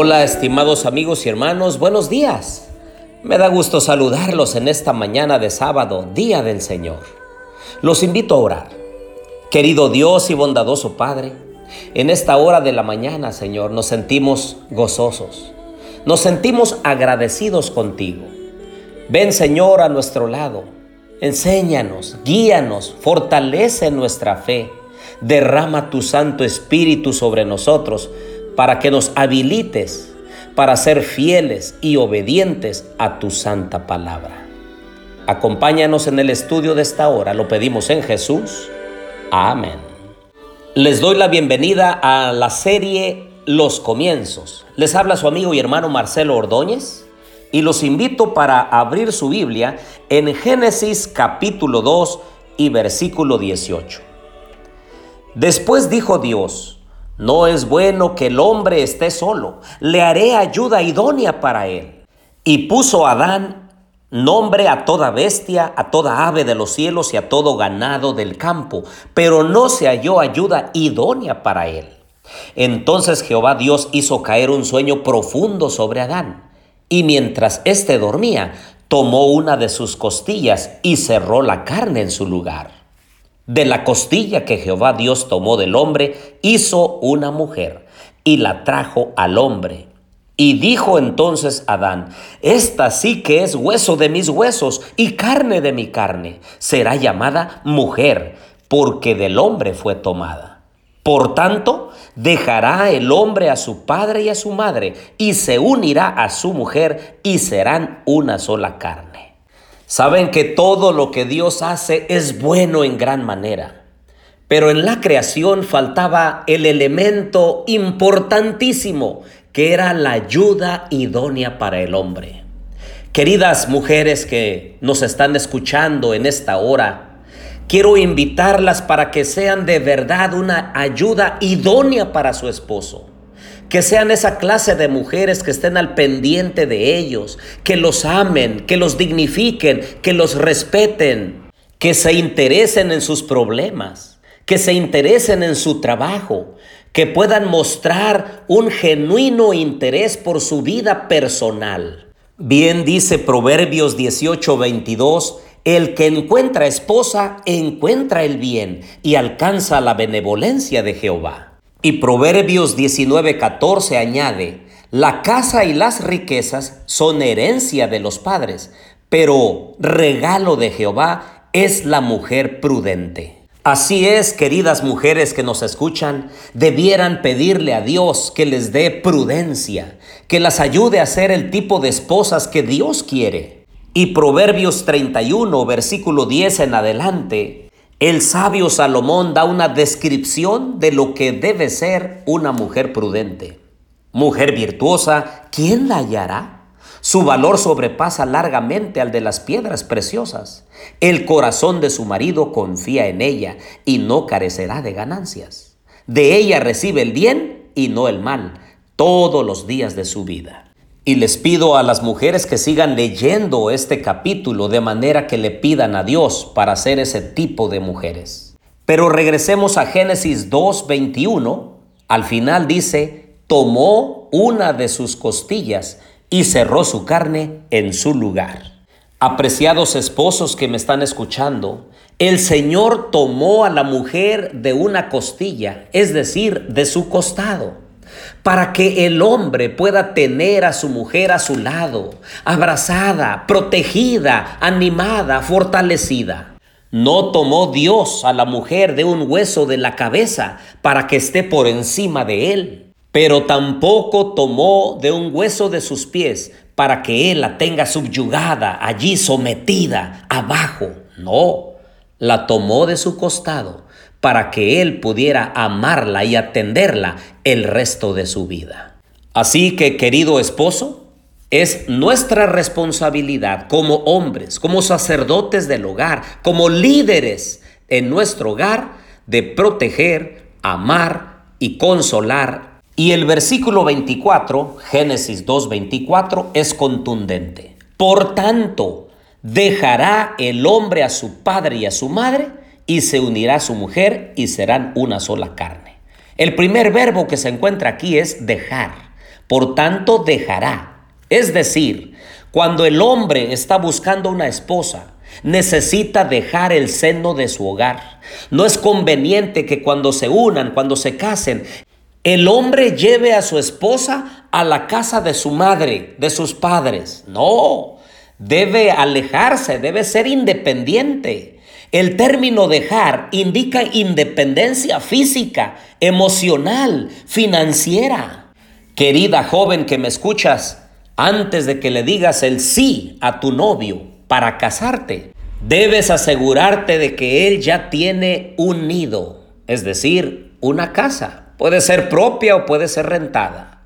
Hola, estimados amigos y hermanos, buenos días. Me da gusto saludarlos en esta mañana de sábado, Día del Señor. Los invito a orar. Querido Dios y bondadoso Padre, en esta hora de la mañana, Señor, nos sentimos gozosos. Nos sentimos agradecidos contigo. Ven, Señor, a nuestro lado. Enséñanos, guíanos, fortalece nuestra fe. Derrama tu Santo Espíritu sobre nosotros para que nos habilites para ser fieles y obedientes a tu santa palabra. Acompáñanos en el estudio de esta hora, lo pedimos en Jesús. Amén. Les doy la bienvenida a la serie Los Comienzos. Les habla su amigo y hermano Marcelo Ordóñez y los invito para abrir su Biblia en Génesis capítulo 2 y versículo 18. Después dijo Dios, no es bueno que el hombre esté solo. Le haré ayuda idónea para él. Y puso Adán nombre a toda bestia, a toda ave de los cielos y a todo ganado del campo, pero no se halló ayuda idónea para él. Entonces Jehová Dios hizo caer un sueño profundo sobre Adán, y mientras éste dormía, tomó una de sus costillas y cerró la carne en su lugar. De la costilla que Jehová Dios tomó del hombre, hizo una mujer y la trajo al hombre. Y dijo entonces Adán, esta sí que es hueso de mis huesos y carne de mi carne, será llamada mujer, porque del hombre fue tomada. Por tanto, dejará el hombre a su padre y a su madre, y se unirá a su mujer, y serán una sola carne. Saben que todo lo que Dios hace es bueno en gran manera. Pero en la creación faltaba el elemento importantísimo, que era la ayuda idónea para el hombre. Queridas mujeres que nos están escuchando en esta hora, quiero invitarlas para que sean de verdad una ayuda idónea para su esposo que sean esa clase de mujeres que estén al pendiente de ellos, que los amen, que los dignifiquen, que los respeten, que se interesen en sus problemas, que se interesen en su trabajo, que puedan mostrar un genuino interés por su vida personal. Bien dice Proverbios 18:22, el que encuentra esposa encuentra el bien y alcanza la benevolencia de Jehová. Y Proverbios 19:14 añade, la casa y las riquezas son herencia de los padres, pero regalo de Jehová es la mujer prudente. Así es, queridas mujeres que nos escuchan, debieran pedirle a Dios que les dé prudencia, que las ayude a ser el tipo de esposas que Dios quiere. Y Proverbios 31, versículo 10 en adelante, el sabio Salomón da una descripción de lo que debe ser una mujer prudente. Mujer virtuosa, ¿quién la hallará? Su valor sobrepasa largamente al de las piedras preciosas. El corazón de su marido confía en ella y no carecerá de ganancias. De ella recibe el bien y no el mal todos los días de su vida. Y les pido a las mujeres que sigan leyendo este capítulo de manera que le pidan a Dios para ser ese tipo de mujeres. Pero regresemos a Génesis 2.21. Al final dice, tomó una de sus costillas y cerró su carne en su lugar. Apreciados esposos que me están escuchando, el Señor tomó a la mujer de una costilla, es decir, de su costado para que el hombre pueda tener a su mujer a su lado, abrazada, protegida, animada, fortalecida. No tomó Dios a la mujer de un hueso de la cabeza para que esté por encima de él, pero tampoco tomó de un hueso de sus pies para que él la tenga subyugada, allí sometida, abajo. No, la tomó de su costado para que él pudiera amarla y atenderla el resto de su vida. Así que, querido esposo, es nuestra responsabilidad como hombres, como sacerdotes del hogar, como líderes en nuestro hogar, de proteger, amar y consolar. Y el versículo 24, Génesis 2.24, es contundente. Por tanto, dejará el hombre a su padre y a su madre y se unirá a su mujer y serán una sola carne. El primer verbo que se encuentra aquí es dejar. por tanto dejará. Es decir, cuando el hombre está buscando una esposa, necesita dejar el seno de su hogar. No es conveniente que cuando se unan, cuando se casen, el hombre lleve a su esposa a la casa de su madre, de sus padres. No, debe alejarse, debe ser independiente. El término dejar indica independencia física, emocional, financiera. Querida joven que me escuchas, antes de que le digas el sí a tu novio para casarte, debes asegurarte de que él ya tiene un nido, es decir, una casa. Puede ser propia o puede ser rentada.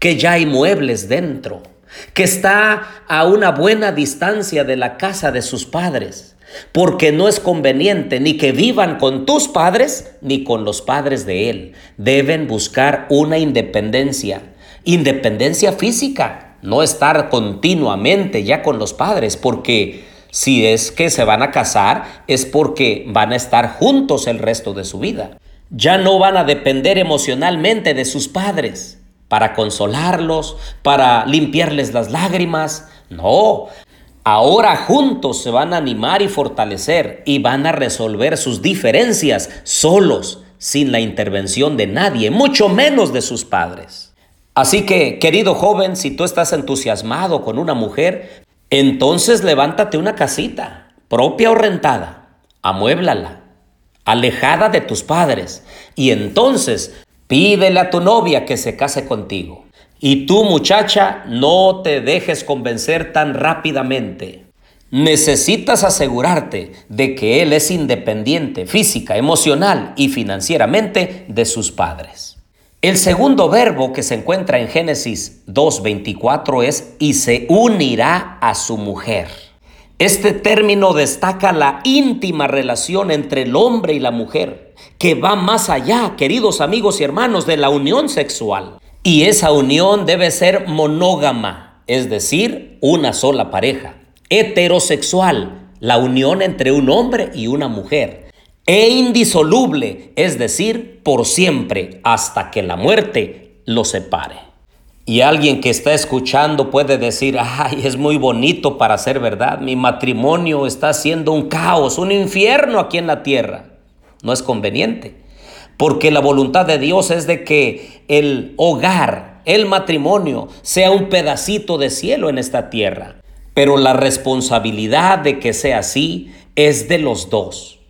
Que ya hay muebles dentro. Que está a una buena distancia de la casa de sus padres. Porque no es conveniente ni que vivan con tus padres ni con los padres de él. Deben buscar una independencia. Independencia física. No estar continuamente ya con los padres. Porque si es que se van a casar es porque van a estar juntos el resto de su vida ya no van a depender emocionalmente de sus padres para consolarlos, para limpiarles las lágrimas. No, ahora juntos se van a animar y fortalecer y van a resolver sus diferencias solos, sin la intervención de nadie, mucho menos de sus padres. Así que, querido joven, si tú estás entusiasmado con una mujer, entonces levántate una casita, propia o rentada, amuéblala alejada de tus padres. Y entonces pídele a tu novia que se case contigo. Y tú muchacha, no te dejes convencer tan rápidamente. Necesitas asegurarte de que él es independiente física, emocional y financieramente de sus padres. El segundo verbo que se encuentra en Génesis 2.24 es y se unirá a su mujer. Este término destaca la íntima relación entre el hombre y la mujer, que va más allá, queridos amigos y hermanos, de la unión sexual. Y esa unión debe ser monógama, es decir, una sola pareja. Heterosexual, la unión entre un hombre y una mujer. E indisoluble, es decir, por siempre, hasta que la muerte los separe. Y alguien que está escuchando puede decir, ay, es muy bonito para ser verdad, mi matrimonio está siendo un caos, un infierno aquí en la tierra. No es conveniente, porque la voluntad de Dios es de que el hogar, el matrimonio, sea un pedacito de cielo en esta tierra. Pero la responsabilidad de que sea así es de los dos.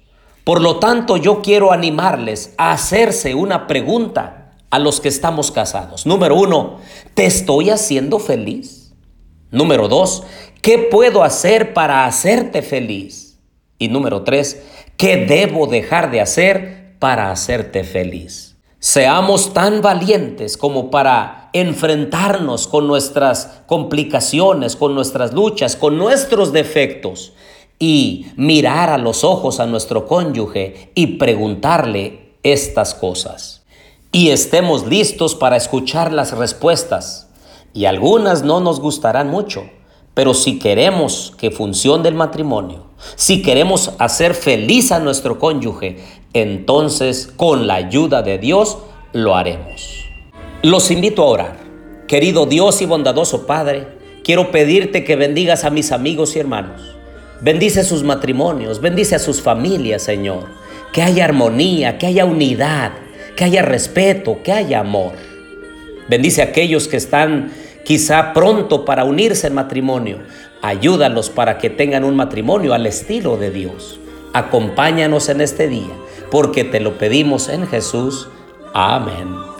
Por lo tanto, yo quiero animarles a hacerse una pregunta a los que estamos casados. Número uno, ¿te estoy haciendo feliz? Número dos, ¿qué puedo hacer para hacerte feliz? Y número tres, ¿qué debo dejar de hacer para hacerte feliz? Seamos tan valientes como para enfrentarnos con nuestras complicaciones, con nuestras luchas, con nuestros defectos y mirar a los ojos a nuestro cónyuge y preguntarle estas cosas y estemos listos para escuchar las respuestas. Y algunas no nos gustarán mucho, pero si queremos que funcione el matrimonio, si queremos hacer feliz a nuestro cónyuge, entonces con la ayuda de Dios lo haremos. Los invito a orar. Querido Dios y bondadoso Padre, quiero pedirte que bendigas a mis amigos y hermanos. Bendice sus matrimonios, bendice a sus familias, Señor. Que haya armonía, que haya unidad, que haya respeto, que haya amor. Bendice a aquellos que están quizá pronto para unirse en matrimonio. Ayúdalos para que tengan un matrimonio al estilo de Dios. Acompáñanos en este día, porque te lo pedimos en Jesús. Amén.